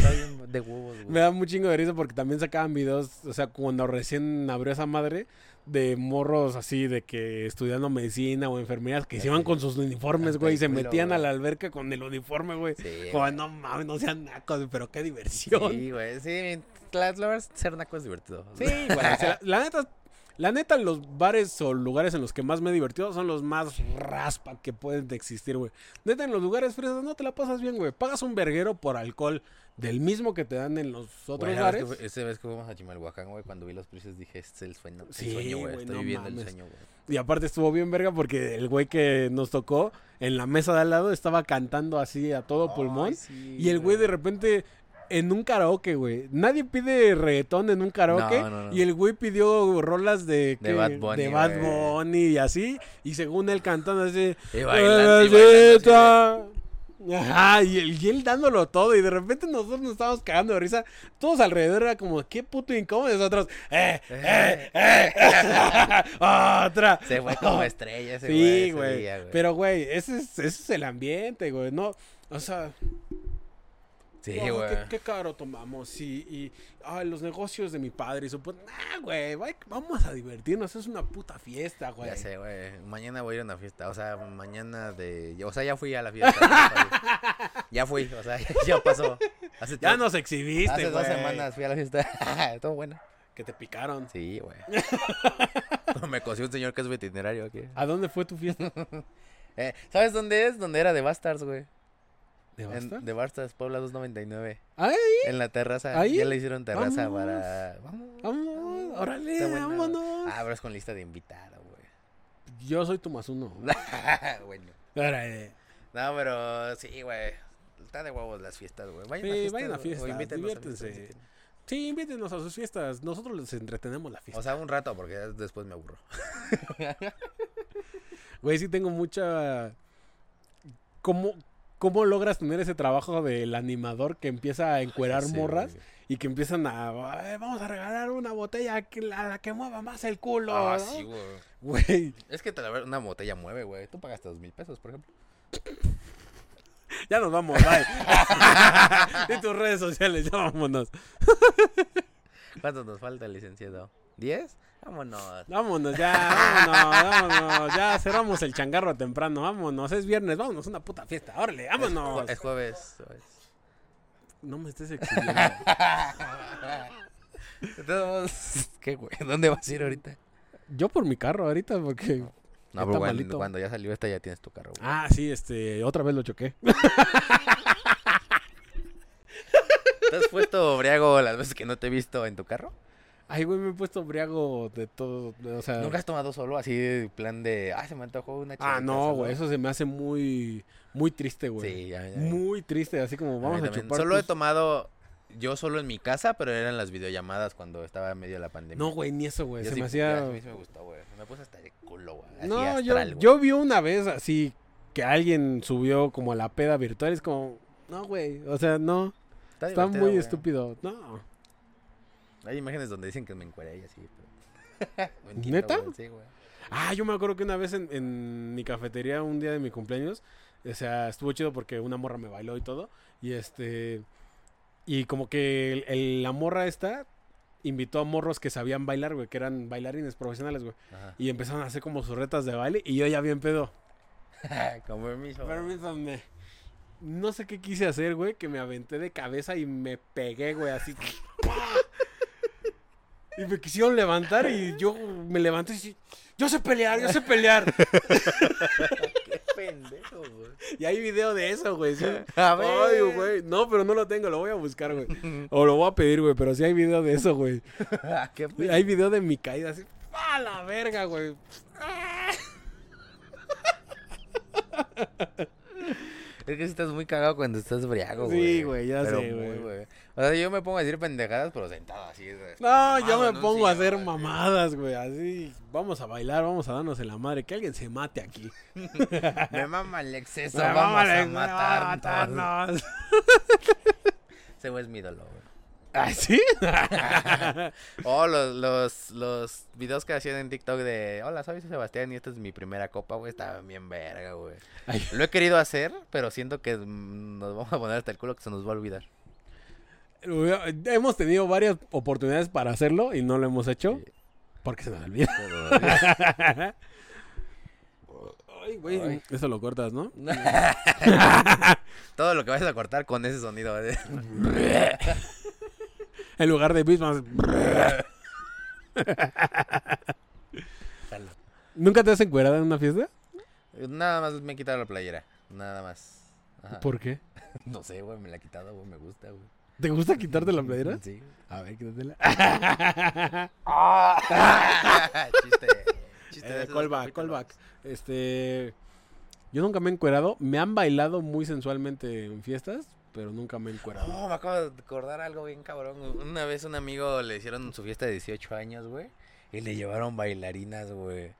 De huevos, Me güey. da un chingo de risa porque también sacaban videos, o sea, cuando recién abrió esa madre, de morros así, de que estudiando medicina o enfermeras, que se iban con sus uniformes, güey, y se culo, metían a la alberca con el uniforme, güey. Sí, güey. no mames, no sean nacos, pero qué diversión. Sí, güey. Sí, la, la verdad, ser naco es divertido. Sí, güey. la neta, la neta, los bares o lugares en los que más me he divertido son los más raspa que pueden de existir, güey. Neta, en los lugares fresas no te la pasas bien, güey. Pagas un verguero por alcohol del mismo que te dan en los otros vez bares. que esa vez que fuimos a Chimalhuacán, güey, cuando vi los precios dije, este es el sueño, el Sí, sueño, güey. güey, Estoy no viviendo el sueño, güey. Y aparte estuvo bien verga porque el güey que nos tocó en la mesa de al lado estaba cantando así a todo pulmón. Sí, Y el güey de repente en un karaoke, güey. Nadie pide reggaetón en un karaoke. No, no, no. Y el güey pidió rolas de. Bad Bunny, de Bad güey. Bunny y así. Y según él cantando así. Y bailando, y bailando así de- Ajá, y él, y él dándolo todo. Y de repente nosotros nos estábamos cagando de risa. Todos alrededor era como, qué puto incómodo. Nosotros, eh, eh, eh. Otra. Se fue como estrella ese güey. Sí, güey. Pero, güey, ese es, ese es el ambiente, güey. No, o sea, Sí, güey. qué, qué caro tomamos. Y, y ay, los negocios de mi padre. Y su puta. Nah, güey, vamos a divertirnos. Es una puta fiesta, güey. Ya sé, güey. Mañana voy a ir a una fiesta. O sea, mañana de. O sea, ya fui a la fiesta. ya fui. o sea, ya pasó. Hace Ya nos exhibiste, Hace dos semanas fui a la fiesta. Estuvo bueno. Que te picaron. Sí, güey. Me cosió un señor que es veterinario aquí. ¿A dónde fue tu fiesta? Eh, ¿Sabes dónde es? Donde era de Bastards, güey. ¿De En- basta? De Bastards, Puebla 299. Ay, En la terraza. ¿Ahí? Ya le hicieron terraza Vamos. para. Vamos. vamos, órale, vámonos. Ah, pero es con lista de invitado, güey. Yo soy tu más uno. bueno. Órale. No, pero sí, güey. Está de huevos las fiestas, güey. Vayan Sí, a fiestas. vayan a fiestas, quieren. Sí, invítenos a sus fiestas. Nosotros les entretenemos la fiesta. O sea, un rato, porque después me aburro. Güey, sí tengo mucha. ¿Cómo, ¿Cómo logras tener ese trabajo del animador que empieza a encuerar Sí, morras güey. y que empiezan a. "Ay, vamos a regalar una botella que la, que mueva más el culo. Ah, ¿no?" sí, güey. Güey, Es que te la verdad, una botella mueve, güey. Tú pagaste dos mil pesos, por ejemplo. ya nos vamos, bye. y tus redes sociales, ya vámonos. ¿Cuánto nos falta, licenciado? ¿Diez? Vámonos. Vámonos ya, vámonos, vámonos. Ya cerramos el changarro temprano, vámonos. Es viernes, vámonos, una puta fiesta. Órale, vámonos. Es jueves. jueves. No me estés todos modos, ¿Qué, güey? ¿Dónde vas a ir ahorita? Yo por mi carro ahorita, porque. No, pero cuando, cuando ya salió esta ya tienes tu carro, güey. Ah, sí, este, otra vez lo choqué. ¿Te has puesto briago las veces que no te he visto en tu carro? Ay, güey, me he puesto briago de todo. O sea. ¿Nunca has tomado solo así de plan de, ah, se me antojó una Ah, chelita no, solo"? güey, eso se me hace muy, muy triste, güey. Sí, ya, ya. Muy triste, así como A vamos a, también. chupar. Solo he tomado yo solo en mi casa, pero eran las videollamadas cuando estaba en medio de la pandemia. No, güey, ni eso, güey. Se sí- me ya, hacía. A mí sí me gustó, güey. Me puse hasta de culo, güey. No, yo, yo vi una vez así que alguien subió como a la peda virtual. Es como, no, güey. O sea, no. Está muy güey. estúpido. No. Hay imágenes donde dicen que me encueré y así. Pero... Mentira, ¿Neta? güey, Sí, güey. Ah, yo me acuerdo que una vez en, en mi cafetería, un día de mi cumpleaños, o sea, estuvo chido porque una morra me bailó y todo. Y este. Y como que el- el- la morra esta invitó a morros que sabían bailar, güey, que eran bailarines profesionales, güey. Ajá. Y empezaron a hacer como sus retas de baile y yo ya bien pedo. Con permiso. Permítame. No sé qué quise hacer, güey, que me aventé de cabeza y me pegué, güey, así. y me quisieron levantar y yo me levanté y dije, yo sé pelear, yo sé pelear. Qué pendejo, güey. y hay video de eso, güey. sí. A ver. Ay, güey. No, pero no lo tengo, lo voy a buscar, güey. O lo voy a pedir, güey, pero sí hay video de eso, güey. Qué Hay video de mi caída así. ¡A la verga, güey! Es que si estás muy cagado cuando estás briago, güey. Sí, güey, ya Pero sé, güey. O sea, yo me pongo a decir pendejadas, pero sentado así. No, yo me pongo a hacer mamadas, güey. Así, vamos a bailar, vamos a darnos en la madre. Que alguien se mate aquí. Me mama el exceso, No, vamos a vámonos, matarnos. matarnos. Ese güey es mi ídolo, güey. ¿Ah, sí? Oh, los, los, los videos que hacían en TikTok de Hola, soy Sebastián y esta es mi primera copa, güey. Estaban bien verga, güey. Lo he querido hacer, pero siento que nos vamos a poner hasta el culo que se nos va a olvidar. Hemos tenido varias oportunidades para hacerlo y no lo hemos hecho. Porque se nos olvida. Pero- Ay, güey. Ay. Eso lo cortas, ¿no? Todo lo que vayas a cortar con ese sonido. ¿eh? En lugar de mismas. ¿Nunca te has encuerado en una fiesta? Nada más me he quitado la playera. Nada más. Ajá. ¿Por qué? No sé, güey, me la he quitado, güey, me gusta, güey. ¿Te gusta quitarte la playera? Sí. A ver, quítatela. chiste. Chiste de Eh, callback, callback. Este. Yo nunca me he encuerado. Me han bailado muy sensualmente en fiestas, pero nunca me he encuerado. No, me acabo de acordar algo bien cabrón. Una vez un amigo le hicieron su fiesta de 18 años, güey. Y le llevaron bailarinas, güey.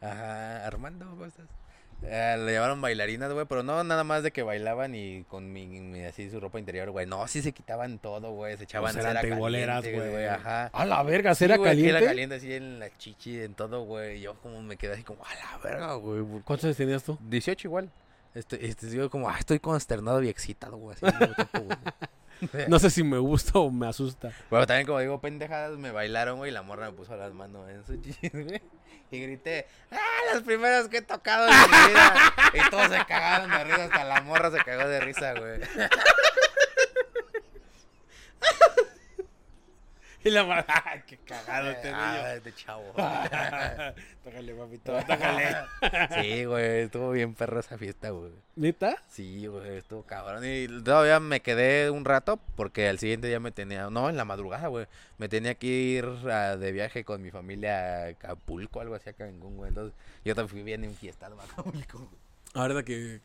Ajá, Armando, ¿cómo estás? Eh, le llevaron bailarinas, güey, pero no nada más de que bailaban y con mi, mi- así su ropa interior, güey. No, sí se quitaban todo, güey. Se echaban Pues eran cera teiboleras, caliente, güey. Ajá. A la verga, Sí, ¿será güey, que caliente? Era caliente así en la chichi, en todo, güey. Yo como me quedé así como, a la verga, güey. ¿Cuántos años tenías tú? 18 igual. Este, este, yo como, ah, estoy consternado y excitado, güey. Así al mismo tiempo, güey. No sé si me gusta o me asusta. Bueno, también como digo, pendejadas, me bailaron, güey, y la morra me puso las manos en su güey. Y grité, ¡ah, las primeras que he tocado en mi vida! Y todos se cagaron de risa, hasta la morra se cagó de risa, güey. Y la madre, ¡ay, qué cagado este Ah, niño! este chavo. tócale, papito, tócale. Sí, güey, estuvo bien perro esa fiesta, güey. ¿Neta? Sí, güey, estuvo cabrón. Y todavía me quedé un rato porque al siguiente día me tenía, no, en la madrugada, güey, me tenía que ir ah, de viaje con mi familia a Acapulco, algo así a Cancún, güey. Entonces yo también fui bien enfiestado a Acapulco, güey. Ahora que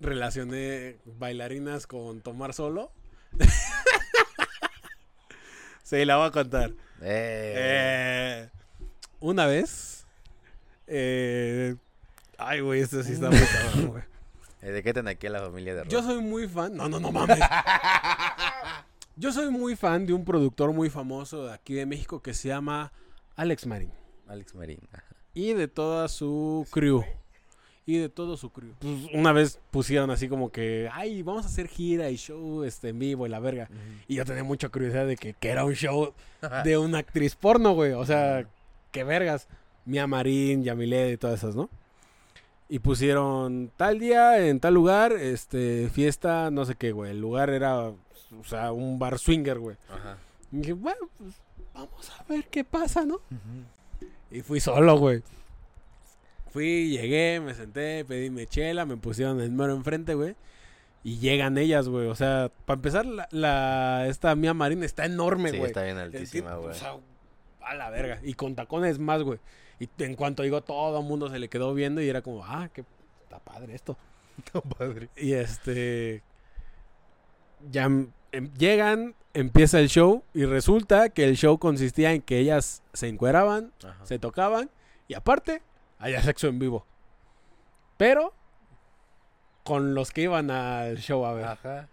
relacioné bailarinas con tomar solo. Sí, la voy a contar. Eh. Eh, una vez. eh, ay, güey, esto sí está muy cabrón, güey. Eh, ¿De qué ten aquí a la familia de Yo Ron? soy muy fan. No, no, no mames. Yo soy muy fan de un productor muy famoso de aquí de México que se llama Alex Marín. Alex Marín. ajá. Y de toda su crew. Y de todo su crew. Pues una vez pusieron así como que, ay, vamos a hacer gira y show este, en vivo y la verga. Y yo tenía mucha curiosidad de que, que era un show de una actriz porno, güey. O sea, qué vergas. Mia Marín, Yamile y todas esas, ¿no? Y pusieron tal día, en tal lugar, este, fiesta, no sé qué, güey. El lugar era, o sea, un bar swinger, güey. Ajá. Y dije, bueno, pues vamos a ver qué pasa, ¿no? Y fui solo, güey. Fui, llegué, me senté, pedí mi chela, me pusieron el mero enfrente, güey. Y llegan ellas, güey. O sea, para empezar, la, la- esta Mia Marín está enorme, Sí, güey. está bien altísima, güey. o sea, a la verga. Y con tacones más, güey. Y en cuanto llegó, todo el mundo se le quedó viendo y era como, ah, qué está padre esto. padre. Y este. Ya em- em- llegan, empieza el show y resulta que el show consistía en que ellas se encueraban, Ajá. se tocaban y aparte, había sexo en vivo. Pero con los que iban al show a ver. Ajá.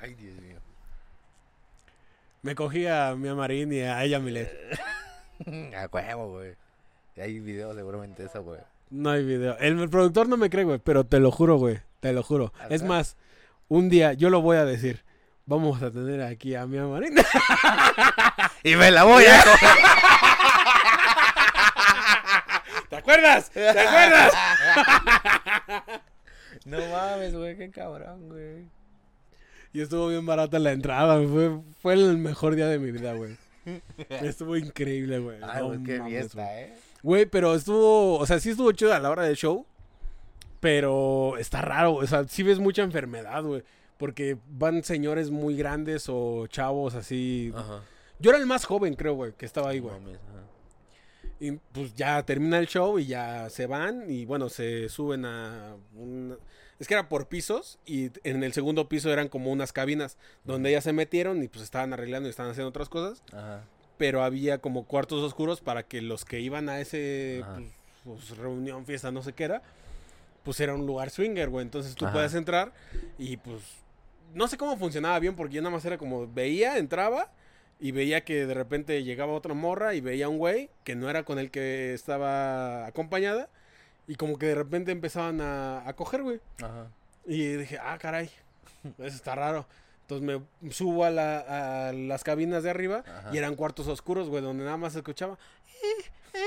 Ay, Dios mío. Me cogí a mi Marín y a ella Milet. A huevo, güey. Hay videos seguramente de eso, güey. No hay video. El, el productor no me cree, güey, pero te lo juro, güey. Te lo juro. Es más, un día yo lo voy a decir. Vamos a tener aquí a mi Marín. Y me la voy a coger. ¿Te acuerdas? ¿Te acuerdas? No mames, güey, qué cabrón, güey. Y estuvo bien barata la entrada. Fue, fue el mejor día de mi vida, güey. Estuvo increíble, güey. Ay, No qué mames, fiesta, güey. eh. Güey, pero estuvo, o sea, sí estuvo chido a la hora del show, pero está raro, o sea, sí ves mucha enfermedad, güey, porque van señores muy grandes o chavos así. Ajá. Yo era el más joven, creo, güey, que estaba ahí, güey. Mames. Y pues ya termina el show y ya se van y bueno, se suben a un... Es que era por pisos y en el segundo piso eran como unas cabinas donde ya se metieron y pues estaban arreglando y estaban haciendo otras cosas. Ajá. pero había como cuartos oscuros para que los que iban a ese pues, pues, reunión, fiesta, no sé qué era, pues era un lugar swinger, güey. Entonces tú Ajá. puedes entrar y pues no sé cómo funcionaba bien porque yo nada más era como veía, entraba y veía que de repente llegaba otra morra y veía un güey que no era con el que estaba acompañada y como que de repente empezaban a, a coger, güey. Ajá. Y dije, ah, caray, eso está raro. Entonces me subo a, la- a las cabinas de arriba Ajá. y eran cuartos oscuros, güey, donde nada más se escuchaba. "Eh, eh,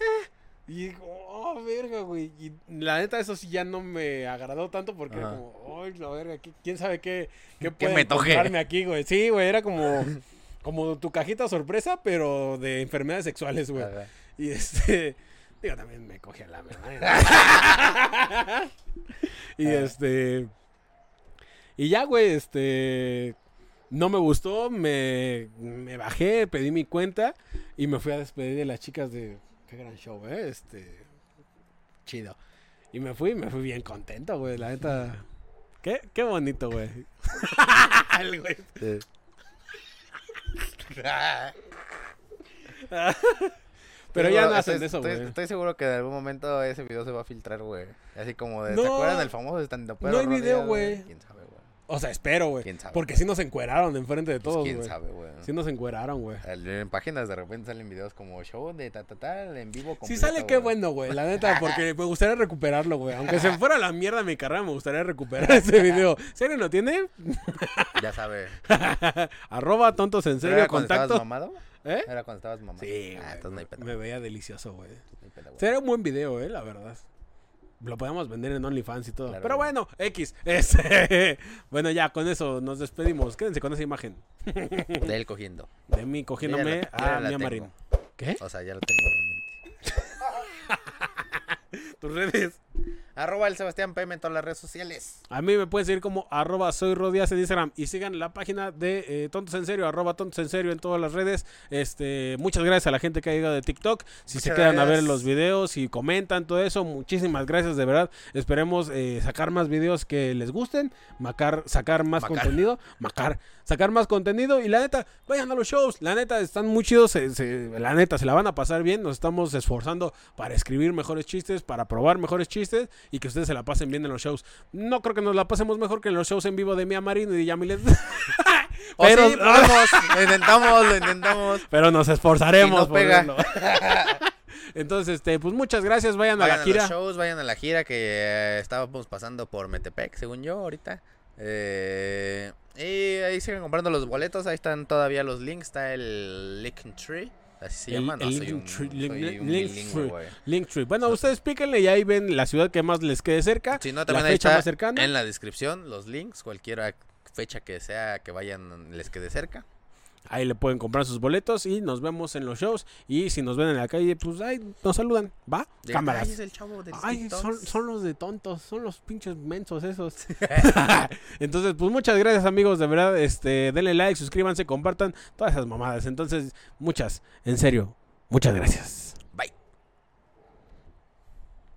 eh". Y digo, oh, verga, güey. Y la neta, eso sí ya no me agradó tanto porque era Ajá. como, la verga, ¿qui- ¿quién sabe qué, qué puede me toque. encontrarme aquí, güey? Sí, güey, era como, como tu cajita sorpresa, pero de enfermedades sexuales, güey. Y este. Digo, también me cogí a la verdad. y este. Y ya, güey, este. No me gustó, me, me bajé, pedí mi cuenta y me fui a despedir de las chicas de. Qué gran show, ¿eh? Este. Chido. Y me fui, me fui bien contento, güey, la neta. Qué, qué bonito, güey. El güey. Sí. Pero ya no hacen estoy- eso, estoy, güey. Estoy seguro que en algún momento ese video se va a filtrar, güey. Así como de. No. ¿Se acuerdan del famoso stand No hay video, güey. ¿Quién sabe, güey? O sea, espero, güey. ¿Quién sabe, Porque güey? sí nos encueraron enfrente de Pues, todos, quién güey. sabe, güey. Sí nos encueraron, güey. En páginas de repente salen videos como show de ta ta tal en vivo. Si completo, sale, qué bueno, güey. La neta, porque me gustaría recuperarlo, güey. Aunque se fuera la mierda mi carrera, me gustaría recuperar ese video. Si alguien lo tiene, Ya sabe. arroba tontos en ¿Pero serio, era cuando estabas contacto. mamado? ¿Eh? Era cuando estabas mamado. Sí, Ah, no hay pedo. me veía delicioso, güey. no. Sería un buen video, eh, la verdad. Lo podemos vender en OnlyFans y todo. Claro, Pero bueno, X. Este, bueno, ya, con eso nos despedimos. Quédense con esa imagen De él cogiendo. de mí ya cogiéndome la- yo ya a Mia tengo. Marín. ¿Qué? O sea, ya lo tengo en mente. Tus redes. Arroba el Sebastián PM en todas las redes sociales. A mí me pueden seguir como arroba soy Rodíaz en Instagram y sigan la página de eh, Tontos en Serio, arroba Tontos en Serio en todas las redes. Este, muchas gracias a la gente que ha llegado de TikTok. Si se quedan a ver los videos y comentan todo eso, muchísimas gracias de verdad. Esperemos eh, sacar más videos que les gusten, macar, sacar más Macar. contenido, macar, sacar más contenido y la neta, vayan a los shows. La neta, están muy chidos, se- se- la neta, se la van a pasar bien. Nos estamos esforzando para escribir mejores chistes, para probar mejores chistes y que ustedes se la pasen bien en los shows. No creo que nos la pasemos mejor que en los shows en vivo de Mia Marino y de Yamilet. O Pero- sí, podemos, lo intentamos, lo intentamos. Pero nos esforzaremos Y pega. Entonces, este, pues muchas gracias, vayan, Vayan a la a gira. los shows, vayan a la gira que eh, estábamos pasando por Metepec, según yo, ahorita. Eh, y ahí siguen comprando los boletos, ahí están todavía los links, está el Linktree, así se El- llama, no el soy un, Linktree, soy link- un link- bilingüe, Linktree. güey. Linktree. Bueno, ustedes píquenle y ahí ven la ciudad que más les quede cerca. Si no, la también ahí fecha más cercana. en la descripción los links, cualquier fecha que sea que vayan les quede cerca. Ahí le pueden comprar sus boletos y nos vemos en los shows. Y si nos ven en la calle, pues ahí nos saludan. ¿Va? De- Cámaras. Ay, es el chavo del Ay, son, son los de tontos, son los pinches mensos esos. Entonces, pues muchas gracias amigos, de verdad, este, denle like, suscríbanse, compartan todas esas mamadas. Entonces, muchas, en serio, muchas gracias.